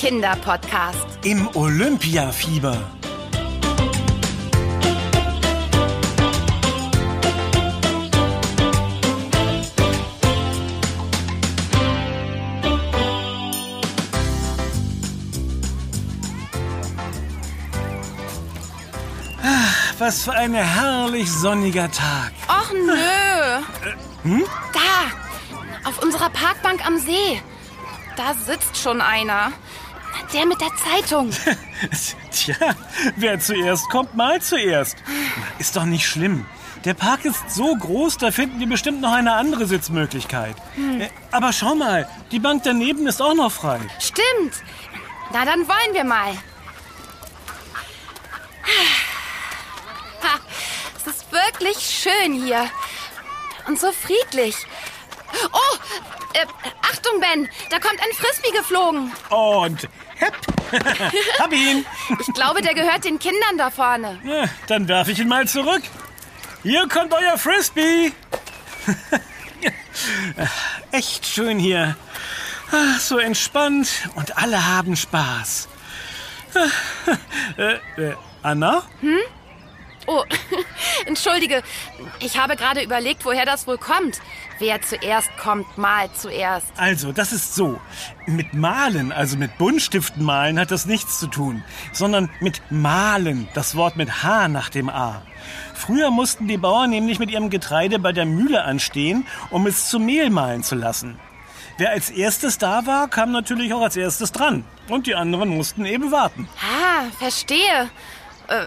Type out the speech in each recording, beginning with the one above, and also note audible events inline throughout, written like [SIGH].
Kinderpodcast. Im Olympiafieber. Ach, was für ein herrlich sonniger Tag. Och nö. Da, auf unserer Parkbank am See. Da sitzt schon einer. Der mit der Zeitung. [LAUGHS] Tja, wer zuerst kommt, mal zuerst. Ist doch nicht schlimm. Der Park ist so groß, da finden wir bestimmt noch eine andere Sitzmöglichkeit. Äh, Aber schau mal, die Bank daneben ist auch noch frei. Stimmt. Na, dann wollen wir mal. Ha, es ist wirklich schön hier. Und so friedlich. Oh, äh, Achtung, Ben, da kommt ein Frisbee geflogen. Und hepp, [LAUGHS] hab ihn. Ich glaube, der gehört den Kindern da vorne. Ja, Dann werfe ich ihn mal zurück. Hier kommt euer Frisbee. [LAUGHS] Echt schön hier. Ah, So entspannt und alle haben Spaß. [LAUGHS] Äh, äh, Anna? Oh, [LAUGHS] entschuldige, ich habe gerade überlegt, woher das wohl kommt. Wer zuerst kommt, malt zuerst. Also, das ist so. Mit Malen, also mit Buntstiften malen, hat das nichts zu tun, sondern mit Malen, das Wort mit H nach dem A. Früher mussten die Bauern nämlich mit ihrem Getreide bei der Mühle anstehen, um es zu Mehl mahlen zu lassen. Wer als erstes da war, kam natürlich auch als erstes dran. Und die anderen mussten eben warten. Ah, verstehe. Äh,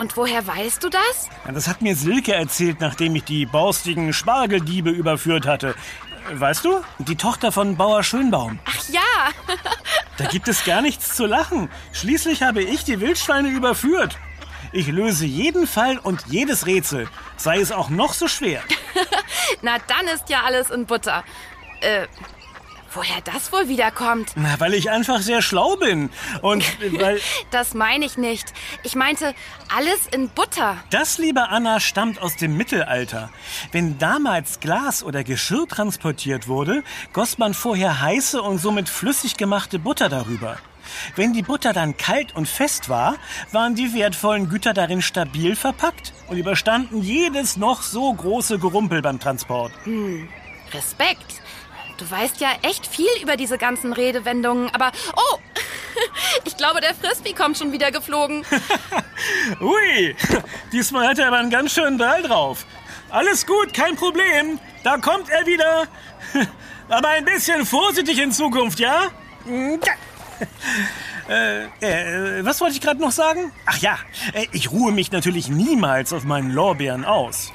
und woher weißt du das? Ja, das hat mir Silke erzählt, nachdem ich die borstigen Spargeldiebe überführt hatte. Weißt du? Die Tochter von Bauer Schönbaum. Ach ja, [LAUGHS] Da gibt es gar nichts zu lachen. Schließlich habe ich die Wildschweine überführt. Ich löse jeden Fall und jedes Rätsel, sei es auch noch so schwer. [LAUGHS] na dann ist ja alles in Butter. Äh, woher das wohl wiederkommt? Na, weil ich einfach sehr schlau bin. Und [LAUGHS] weil. Das meine ich nicht. Ich meinte, alles in Butter. Das, liebe Anna, stammt aus dem Mittelalter. Wenn damals Glas oder Geschirr transportiert wurde, goss man vorher heiße und somit flüssig gemachte Butter darüber. Wenn die Butter dann kalt und fest war, waren die wertvollen Güter darin stabil verpackt und überstanden jedes noch so große Gerumpel beim Transport. Respekt. Du weißt ja echt viel über diese ganzen Redewendungen, aber oh, [LAUGHS] ich glaube, der Frisbee kommt schon wieder geflogen. [LAUGHS] Ui, [LAUGHS] diesmal hat er aber einen ganz schönen Drall drauf. Alles gut, kein Problem. Da kommt er wieder. Aber ein bisschen vorsichtig in Zukunft, ja? Äh, äh, was wollte ich gerade noch sagen? Ach ja, äh, ich ruhe mich natürlich niemals auf meinen Lorbeeren aus.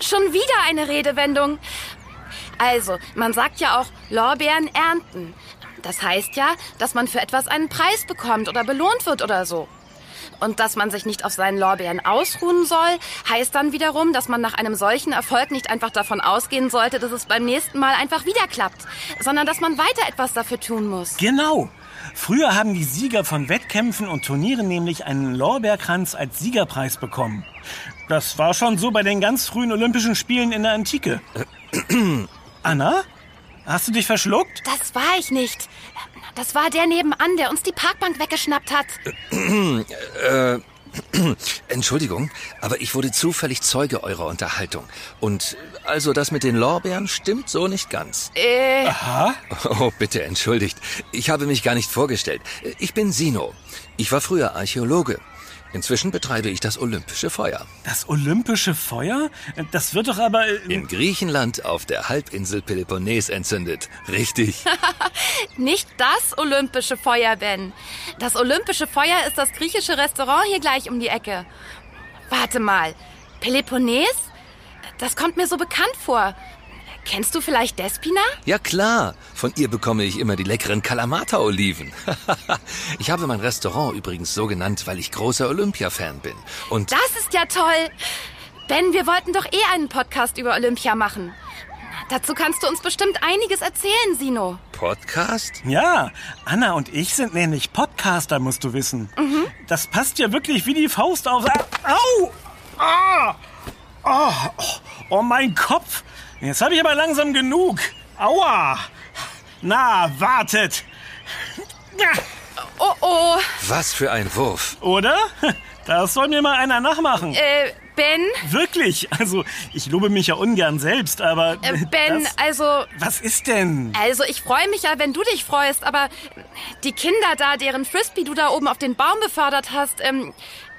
Schon wieder eine Redewendung. Also, man sagt ja auch Lorbeeren ernten. Das heißt ja, dass man für etwas einen Preis bekommt oder belohnt wird oder so. Und dass man sich nicht auf seinen Lorbeeren ausruhen soll, heißt dann wiederum, dass man nach einem solchen Erfolg nicht einfach davon ausgehen sollte, dass es beim nächsten Mal einfach wieder klappt, sondern dass man weiter etwas dafür tun muss. Genau. Früher haben die Sieger von Wettkämpfen und Turnieren nämlich einen Lorbeerkranz als Siegerpreis bekommen. Das war schon so bei den ganz frühen Olympischen Spielen in der Antike. [CLEARS THROAT] Anna? Hast du dich verschluckt? Das war ich nicht. Das war der nebenan, der uns die Parkbank weggeschnappt hat. Entschuldigung, aber ich wurde zufällig Zeuge eurer Unterhaltung. Und also das mit den Lorbeeren stimmt so nicht ganz. Äh, Aha. Oh, bitte entschuldigt. Ich habe mich gar nicht vorgestellt. Ich bin Sino. Ich war früher Archäologe. Inzwischen betreibe ich das Olympische Feuer. Das olympische Feuer? Das wird doch aber... äh, In Griechenland auf der Halbinsel Peloponnes entzündet. Richtig. [LAUGHS] nicht das olympische Feuer, Ben. Das olympische Feuer ist das griechische Restaurant hier gleich um die Ecke. Warte mal. Peloponnes? Das kommt mir so bekannt vor. Kennst du vielleicht Despina? Ja klar, von ihr bekomme ich immer die leckeren Kalamata-Oliven. [LAUGHS] ich habe mein Restaurant übrigens so genannt, weil ich großer Olympia-Fan bin. Und Das ist ja toll. Ben, wir wollten doch eh einen Podcast über Olympia machen. Dazu kannst du uns bestimmt einiges erzählen, Sino. Podcast? Ja, Anna und ich sind nämlich Podcaster, musst du wissen. Das passt ja wirklich wie die Faust auf... Au! Ah! Oh, oh, oh, mein Kopf! Jetzt habe ich aber langsam genug. Aua! Na, wartet! Ja. Oh, Was für ein Wurf. Oder? Das soll mir mal einer nachmachen. äh, Ben, Wirklich? Also, ich lobe mich ja ungern selbst, aber. äh, Ben, das, also, was ist denn? also ich freue mich ja, wenn du dich freust, aber die Kinder da, deren Frisbee du da oben auf den Baum befördert hast, ähm,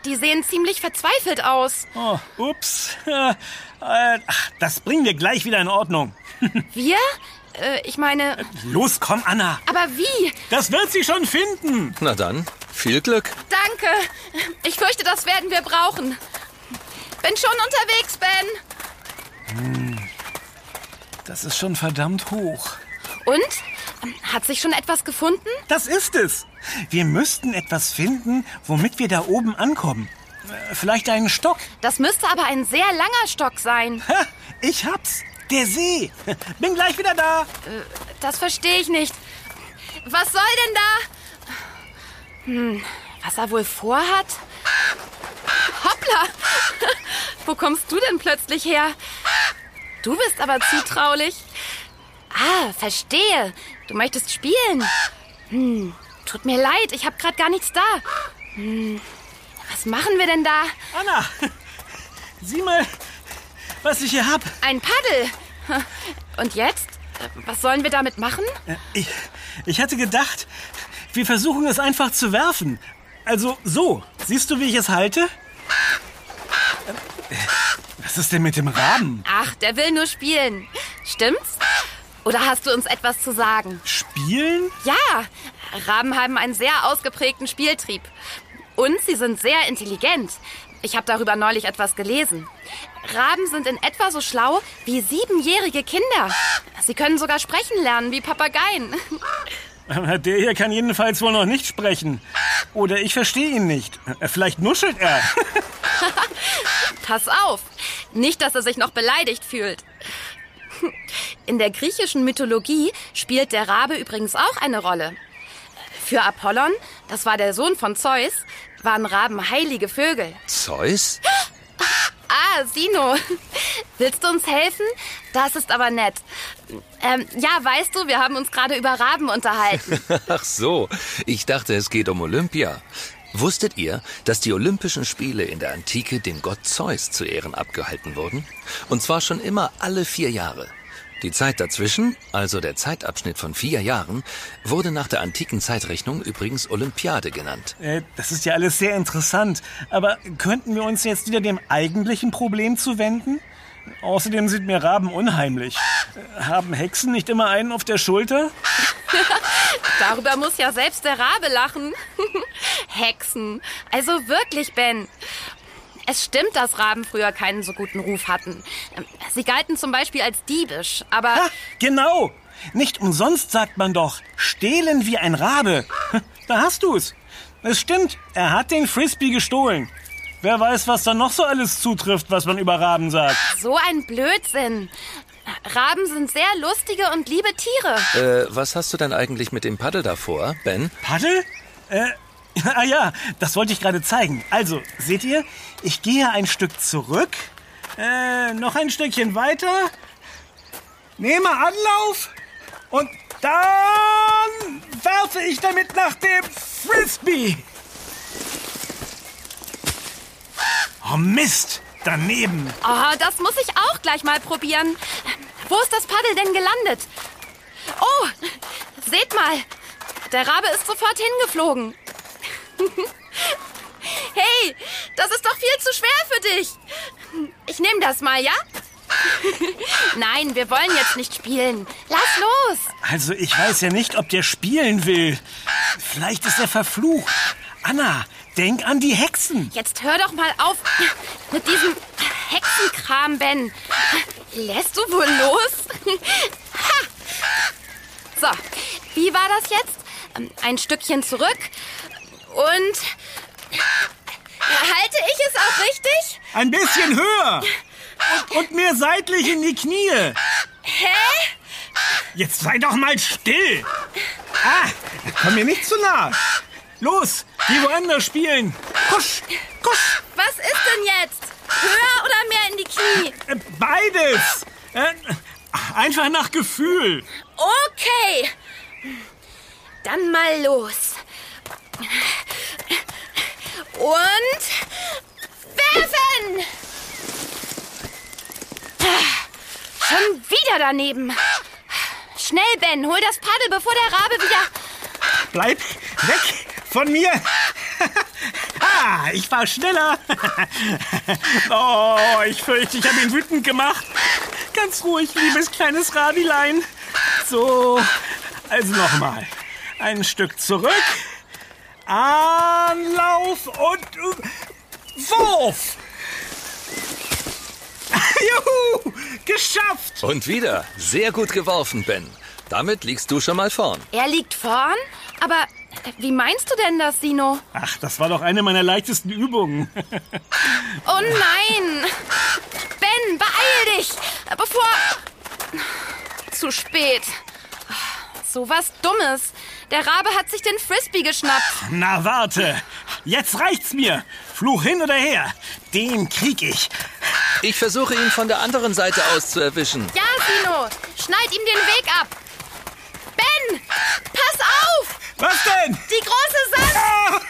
die sehen ziemlich verzweifelt aus. Oh, ups. [LAUGHS] Äh, ach, das bringen wir gleich wieder in Ordnung. [LAUGHS] Wir? Äh, ich meine, Los, komm, Anna. aber wie? Das wird sie schon finden. Na dann, viel Glück. Danke. Ich fürchte, das werden wir brauchen. Bin schon unterwegs, Ben. Das ist schon verdammt hoch. Und? Hat sich schon etwas gefunden? Das ist es. Wir müssten etwas finden, womit wir da oben ankommen. Äh, Vielleicht einen Stock. Das müsste aber ein sehr langer Stock sein. Ha, ich hab's. Der See. [LAUGHS] Bin gleich wieder da. Das verstehe ich nicht. Was soll denn da? Hm, was er wohl vorhat? Hoppla! [LAUGHS] Wo kommst du denn plötzlich her? Du bist aber zutraulich. Ah, verstehe. Du möchtest spielen. Hm, tut mir leid, ich habe gerade gar nichts da. Hm, was machen wir denn da? Anna, sieh mal, was ich hier hab. Ein Paddel. Und jetzt? Was sollen wir damit machen? Äh, Ich, ich hatte gedacht, wir versuchen es einfach zu werfen. Also so. Siehst du, wie ich es halte? Was ist denn mit dem Raben? Ach, der will nur spielen. Stimmt's? Oder hast du uns etwas zu sagen? Spielen? Ja, Raben haben einen sehr ausgeprägten Spieltrieb. Und sie sind sehr intelligent. Ich habe darüber neulich etwas gelesen. Raben sind in etwa so schlau wie siebenjährige Kinder. Sie können sogar sprechen lernen wie Papageien. [LAUGHS] [LAUGHS] Der hier kann jedenfalls wohl noch nicht sprechen. Oder ich verstehe ihn nicht. Äh, Vielleicht nuschelt er. [LAUGHS] Pass auf. Nicht, dass er sich noch beleidigt fühlt. [LAUGHS] In der griechischen Mythologie spielt der Rabe übrigens auch eine Rolle. Für Apollon, das war der Sohn von Zeus, waren Raben heilige Vögel. Zeus? [GASPS] Ah, Sino. Willst du uns helfen? Das ist aber nett. Ähm, ja, weißt du, wir haben uns gerade über Raben unterhalten. [LAUGHS] Ach so, ich dachte, es geht um Olympia. Wusstet ihr, dass die Olympischen Spiele in der Antike dem Gott Zeus zu Ehren abgehalten wurden? Und zwar schon immer alle vier Jahre. Die Zeit dazwischen, also der Zeitabschnitt von vier Jahren, wurde nach der antiken Zeitrechnung übrigens Olympiade genannt. Äh, Das ist ja alles sehr interessant. Aber könnten wir uns jetzt wieder dem eigentlichen Problem zuwenden? Außerdem sind mir Raben unheimlich. Haben Hexen nicht immer einen auf der Schulter? [LAUGHS] Darüber muss ja selbst der Rabe lachen. [LAUGHS] Hexen. Also wirklich, Ben. Es stimmt, dass Raben früher keinen so guten Ruf hatten. Sie galten zum Beispiel als diebisch, aber Ha, genau. Nicht umsonst sagt man doch, stehlen wie ein Rabe. [LAUGHS] Da hast du's. Es stimmt, er hat den Frisbee gestohlen. Wer weiß, was da noch so alles zutrifft, was man über Raben sagt. so ein Blödsinn. Raben sind sehr lustige und liebe Tiere. Äh, was hast du denn eigentlich mit dem Paddel davor, Ben? Paddel? Äh, [LAUGHS] ah ja, das wollte ich gerade zeigen. Also, seht ihr, ich gehe ein Stück zurück, äh, noch ein Stückchen weiter, nehme Anlauf und dann werfe ich damit nach dem Frisbee. Oh Mist, daneben. Oh, das muss ich auch gleich mal probieren. Wo ist das Paddel denn gelandet? Oh, seht mal. Der Rabe ist sofort hingeflogen. [LAUGHS] Hey, das ist doch viel zu schwer für dich. Ich nehme das mal, ja? [LAUGHS] Nein, wir wollen jetzt nicht spielen. Lass los. Also, ich weiß ja nicht, ob der spielen will. Vielleicht ist er verflucht. Anna, denk an die Hexen. Jetzt hör doch mal auf mit diesem Hexenkram, Ben. Lässt du wohl los? Ha! So, wie war das jetzt? Ein Stückchen zurück und... Halte ich es auch richtig? Ein bisschen höher. Und, und mehr seitlich in die Knie. Hä? Jetzt sei doch mal still. Ah, komm mir nicht zu nah. Los, geh woanders spielen. Kusch, kusch. Was ist denn jetzt? Höher oder mehr in die Knie? Äh, Beides. Äh, einfach nach Gefühl. Okay. Dann mal los. Und werfen! Schon wieder daneben. Schnell, Ben, hol das Paddel, bevor der Rabe wieder... Bleib weg von mir! [LAUGHS] ah, ich war schneller. [LAUGHS] oh, ich fürchte, ich habe ihn wütend gemacht. Ganz ruhig, liebes kleines Rabilein. So, also nochmal. Ein Stück zurück. Anlauf und Wurf! [LAUGHS] Juhu! Geschafft! Und wieder. Sehr gut geworfen, Ben. Damit liegst du schon mal vorn. Er liegt vorn? Aber wie meinst du denn das, Sino? Ach, das war doch eine meiner leichtesten Übungen. Oh nein! Ben, beeil dich! Bevor... Zu spät. So was Dummes. Der Rabe hat sich den Frisbee geschnappt. Na warte, jetzt reicht's mir. Fluch hin oder her, den krieg ich. Ich versuche ihn von der anderen Seite aus zu erwischen. Ja, Sino, schneid ihm den Weg ab. Ben, pass auf! Was denn? Die große Sand...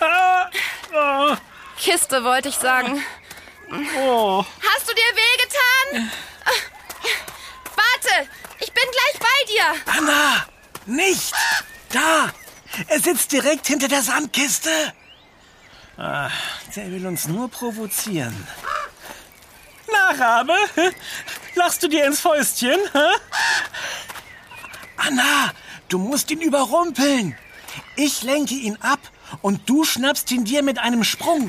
Ah, ah, Kiste, wollte ich sagen. oh. Hast du dir wehgetan? Warte, ich bin gleich bei dir. Anna, nicht! Da! Er sitzt direkt hinter der Sandkiste. Ah, der will uns nur provozieren. Na, Rabe, lachst du dir ins Fäustchen? Hä? Anna, du musst ihn überrumpeln. Ich lenke ihn ab und du schnappst ihn dir mit einem Sprung.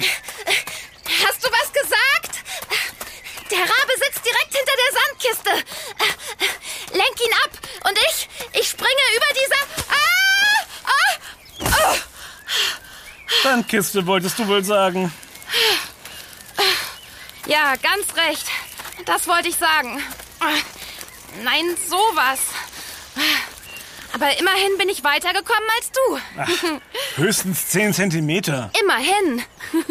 Hast du was gesagt? Der Rabe sitzt direkt hinter der Sandkiste. Lenk ihn ab und ich, ich springe über diese... Ah! Ah! Oh! Sandkiste wolltest du wohl sagen. Ja, ganz recht. Das wollte ich sagen. Nein, sowas. Aber immerhin bin ich weitergekommen als du. Höchstens 10 Zentimeter. Immerhin. [LAUGHS]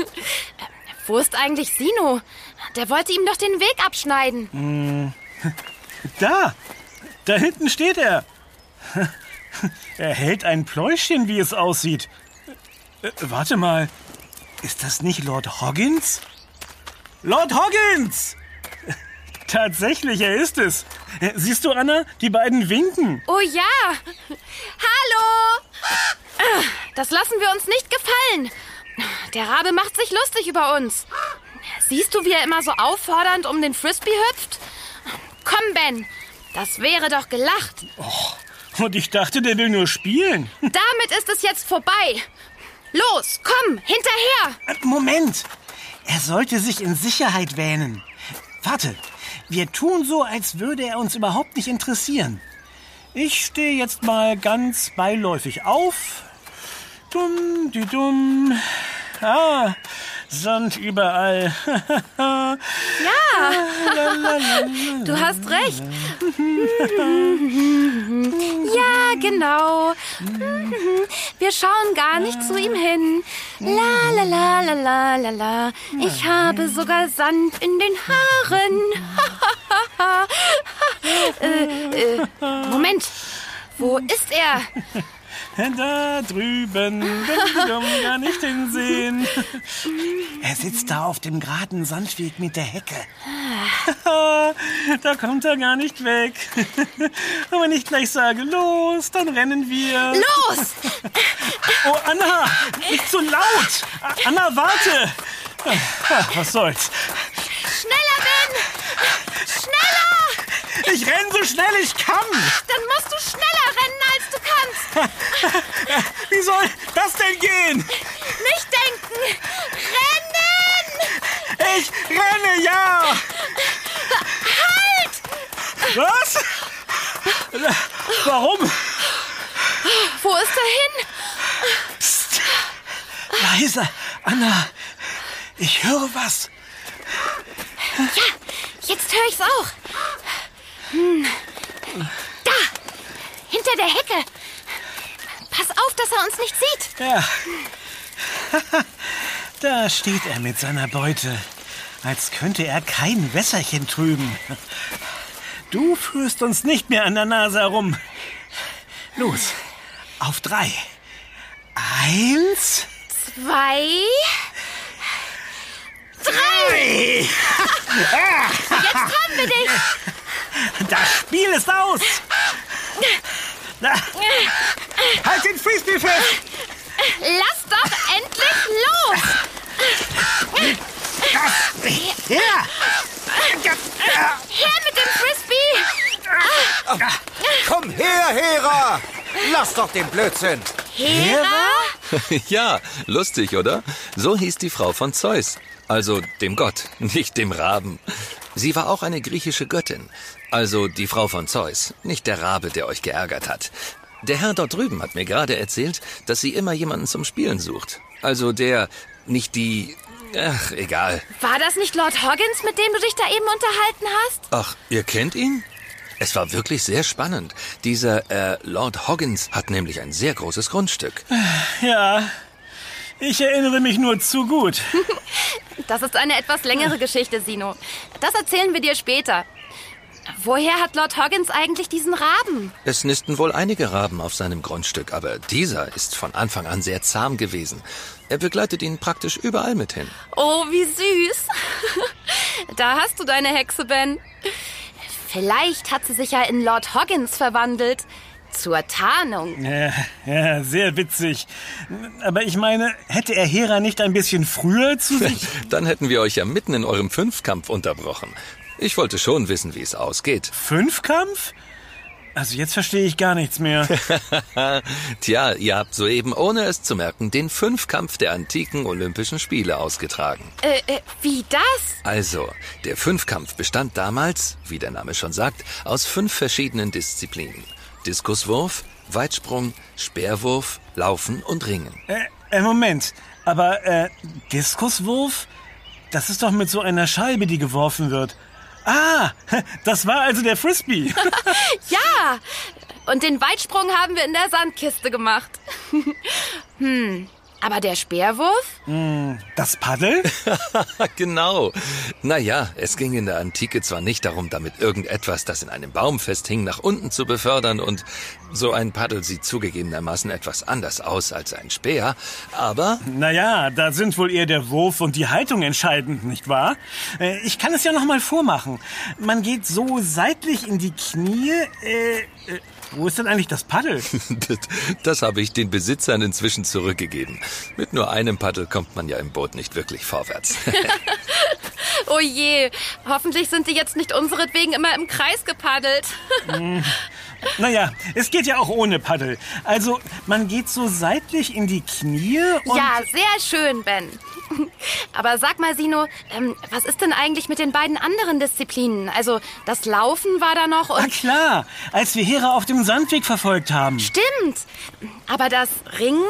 Wo ist eigentlich Sino? Der wollte ihm doch den Weg abschneiden. Da! Da hinten steht er. [LAUGHS] Er hält ein Pläuschchen, wie es aussieht. Äh, warte mal. Ist das nicht Lord Hoggins? Lord Hoggins! Tatsächlich, er ist es. Siehst du, Anna? Die beiden winken. Oh ja. Hallo. Das lassen wir uns nicht gefallen. Der Rabe macht sich lustig über uns. Siehst du, wie er immer so auffordernd um den Frisbee hüpft? Komm, Ben. Das wäre doch gelacht. Und ich dachte, der will nur spielen. Damit ist es jetzt vorbei. Los, komm, hinterher. Moment. Er sollte sich in Sicherheit wähnen. Warte. Wir tun so, als würde er uns überhaupt nicht interessieren. Ich stehe jetzt mal ganz beiläufig auf. Dumm, die dumm. Ah, Sand überall. [LAUGHS] Du hast recht. [LAUGHS] Ja, genau. Wir schauen gar nicht zu ihm hin. La la la la la la la. Ich habe sogar Sand in den Haaren. [LAUGHS] äh, äh, Moment. Wo ist er? Da drüben, dumm, gar nicht hinsehen. [LAUGHS] Er sitzt da auf dem geraden Sandweg mit der Hecke. [LAUGHS] Da kommt er gar nicht weg. Und [LAUGHS] wenn ich gleich sage, los, dann rennen wir. Los! Oh, Anna, nicht so laut. Anna, warte. Was soll's. Schneller, Ben! Schneller! Ich renn so schnell ich kann. Dann musst du schneller rennen, als du kannst. [LAUGHS] Wie soll das denn gehen? Nicht denken! Rennen! Ich renne, ja. Halt! Was? Warum? Wo ist er hin? Psst. Leise, Anna. Ich höre was. Jetzt höre ich's auch. Hm. Da! Hinter der Hecke. Auf, dass er uns nicht sieht. Ja. [LAUGHS] Da steht er mit seiner Beute, als könnte er kein Wässerchen trüben. Du führst uns nicht mehr an der Nase herum. Los, auf drei. Eins, Zwei. Drei. Jetzt haben wir dich. das Spiel ist aus. Halt den Frisbee fest. Lass doch endlich los. Ja, Her mit dem Frisbee. Komm her, Hera! Lass doch den Blödsinn! Hera? [LAUGHS] ja, lustig, oder? So hieß die Frau von Zeus. Also dem Gott, [LAUGHS] nicht dem Raben. Sie war auch eine griechische Göttin. Also die Frau von Zeus, nicht der Rabe, der euch geärgert hat. Der Herr dort drüben hat mir gerade erzählt, dass sie immer jemanden zum Spielen sucht. Also der, nicht die... Ach, egal. War das nicht Lord Hoggins, mit dem du dich da eben unterhalten hast? Ach, ihr kennt ihn? Es war wirklich sehr spannend. Dieser äh, Lord Hoggins hat nämlich ein sehr großes Grundstück. ja. Ich erinnere mich nur zu gut. [LAUGHS] Das ist eine etwas längere Geschichte, Sino. Das erzählen wir dir später. Woher hat Lord Hoggins eigentlich diesen Raben? Es nisten wohl einige Raben auf seinem Grundstück, aber dieser ist von Anfang an sehr zahm gewesen. Er begleitet ihn praktisch überall mit hin. Oh, wie süß. [LAUGHS] Da hast du deine Hexe, Ben. Vielleicht hat sie sich ja in Lord Hoggins verwandelt. Zur Tarnung. Ja, ja, sehr witzig. Aber ich meine, hätte er Hera nicht ein bisschen früher zu sich... [LAUGHS] Dann hätten wir euch ja mitten in eurem Fünfkampf unterbrochen. Ich wollte schon wissen, wie es ausgeht. Fünfkampf? Also jetzt verstehe ich gar nichts mehr. [LAUGHS] Tja, ihr habt soeben, ohne es zu merken, den Fünfkampf der antiken Olympischen Spiele ausgetragen. Äh, äh, wie das? Also, der Fünfkampf bestand damals, wie der Name schon sagt, aus fünf verschiedenen Disziplinen. Diskuswurf, Weitsprung, Speerwurf, Laufen und Ringen. äh, äh, Moment. Aber, äh, Diskuswurf? Das ist doch mit so einer Scheibe, die geworfen wird. Ah, [LAUGHS] das war also der Frisbee. [LAUGHS] Ja. Und den Weitsprung haben wir in der Sandkiste gemacht. [LAUGHS] hm. Aber der Speerwurf? Das Paddel? [LAUGHS] genau. Naja, es ging in der Antike zwar nicht darum, damit irgendetwas, das in einem Baum festhing, nach unten zu befördern und so ein Paddel sieht zugegebenermaßen etwas anders aus als ein Speer, aber Naja, da sind wohl eher der Wurf und die Haltung entscheidend, nicht wahr? Äh, Ich kann es ja noch mal vormachen. Man geht so seitlich in die Knie. Äh, äh, wo ist denn eigentlich das Paddel? [LAUGHS] das, das habe ich den Besitzern inzwischen zurückgegeben. Mit nur einem Paddel kommt man ja im Boot nicht wirklich vorwärts. [LAUGHS] Oh je. Hoffentlich sind die jetzt nicht unseretwegen immer im Kreis gepaddelt. [LAUGHS] Naja, es geht ja auch ohne Paddel. Also, man geht so seitlich in die Knie und... Ja, sehr schön, Ben. [LAUGHS] Aber sag mal, Sino, ähm, was ist denn eigentlich mit den beiden anderen Disziplinen? Also, das Laufen war da noch Na und... klar, als wir Hera auf dem Sandweg verfolgt haben. Stimmt. Aber das Ringen?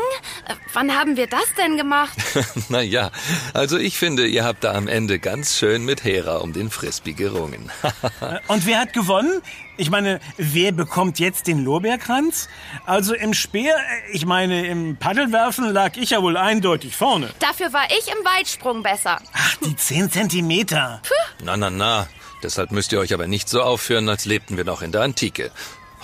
Äh, Wann haben wir das denn gemacht? [LAUGHS] naja, also ich finde, ihr habt da am Ende ganz schön mit Hera um den Frisbee gerungen. [LAUGHS] Und wer hat gewonnen? Ich meine, wer bekommt jetzt den Lorbeerkranz? Also im Speer, äh, ich meine, im Paddelwerfen lag ich ja wohl eindeutig vorne. Dafür war ich im Weitsprung besser. Ach, die 10 Zentimeter. na, na, na. Deshalb müsst ihr euch aber nicht so aufführen, als lebten wir noch in der Antike.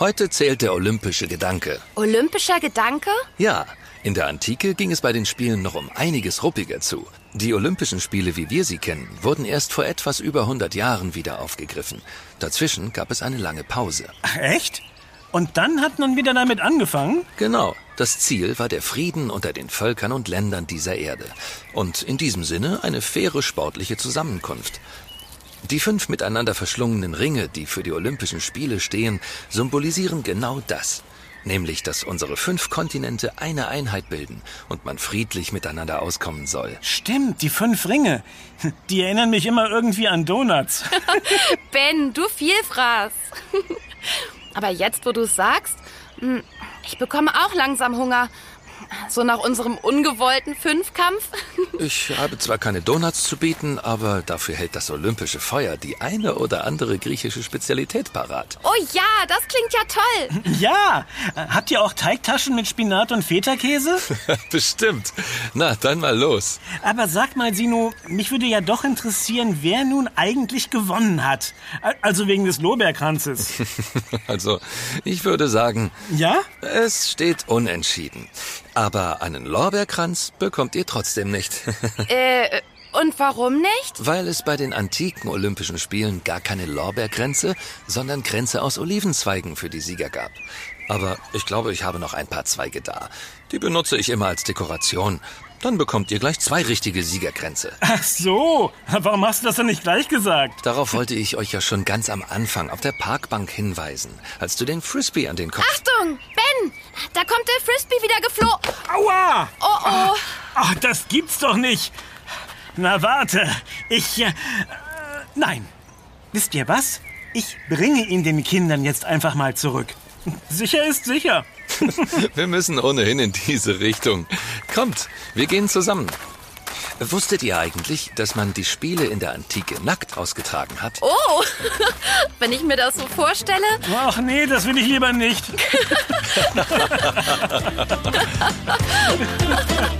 Heute zählt der olympische Gedanke. Olympischer Gedanke? Ja, in der Antike ging es bei den Spielen noch um einiges ruppiger zu. Die Olympischen Spiele, wie wir sie kennen, wurden erst vor etwas über 100 Jahren wieder aufgegriffen. Dazwischen gab es eine lange Pause. Ach, echt? Und dann hat man wieder damit angefangen? Genau, das Ziel war der Frieden unter den Völkern und Ländern dieser Erde. Und in diesem Sinne eine faire sportliche Zusammenkunft. Die fünf miteinander verschlungenen Ringe, die für die Olympischen Spiele stehen, symbolisieren genau das. Nämlich, dass unsere fünf Kontinente eine Einheit bilden und man friedlich miteinander auskommen soll. Stimmt, die fünf Ringe. Die erinnern mich immer irgendwie an Donuts. [LAUGHS] Ben, du Vielfraß. [LAUGHS] Aber jetzt, wo du es sagst, hm, ich bekomme auch langsam Hunger. So nach unserem ungewollten Fünfkampf. [LAUGHS] Ich habe zwar keine Donuts zu bieten, aber dafür hält das olympische Feuer die eine oder andere griechische Spezialität parat. Oh ja, das klingt ja toll. [LAUGHS] ja, habt ihr auch Teigtaschen mit Spinat und Feta-Käse? [LAUGHS] Bestimmt. Na, dann mal los. Aber sag mal, Sino, mich würde ja doch interessieren, wer nun eigentlich gewonnen hat. Also wegen des Lorbeerkranzes. Also, ich würde sagen, Ja? es steht unentschieden. Aber einen Lorbeerkranz bekommt ihr trotzdem nicht. [LAUGHS] Äh, und warum nicht? Weil es bei den antiken Olympischen Spielen gar keine Lorbeerkränze, sondern Kränze aus Olivenzweigen für die Sieger gab. Aber ich glaube, ich habe noch ein paar Zweige da. Die benutze ich immer als Dekoration. Dann bekommt ihr gleich zwei richtige Siegerkränze. Ach so, warum hast du das denn nicht gleich gesagt? Darauf wollte ich euch ja schon ganz am Anfang auf der Parkbank hinweisen, als du den Frisbee an den Kopf... Achtung, Ben, da kommt der Frisbee wieder geflogen. Aua! Oh, oh. Ach, das gibt's doch nicht. Na warte, ich... Äh, nein. Wisst ihr was? Ich bringe ihn den Kindern jetzt einfach mal zurück. Sicher ist sicher. [LAUGHS] Wir müssen ohnehin in diese Richtung. Kommt, wir gehen zusammen. Wusstet ihr eigentlich, dass man die Spiele in der Antike nackt ausgetragen hat? Oh, [LAUGHS] wenn ich mir das so vorstelle. Ach nee, das will ich lieber nicht. [LAUGHS]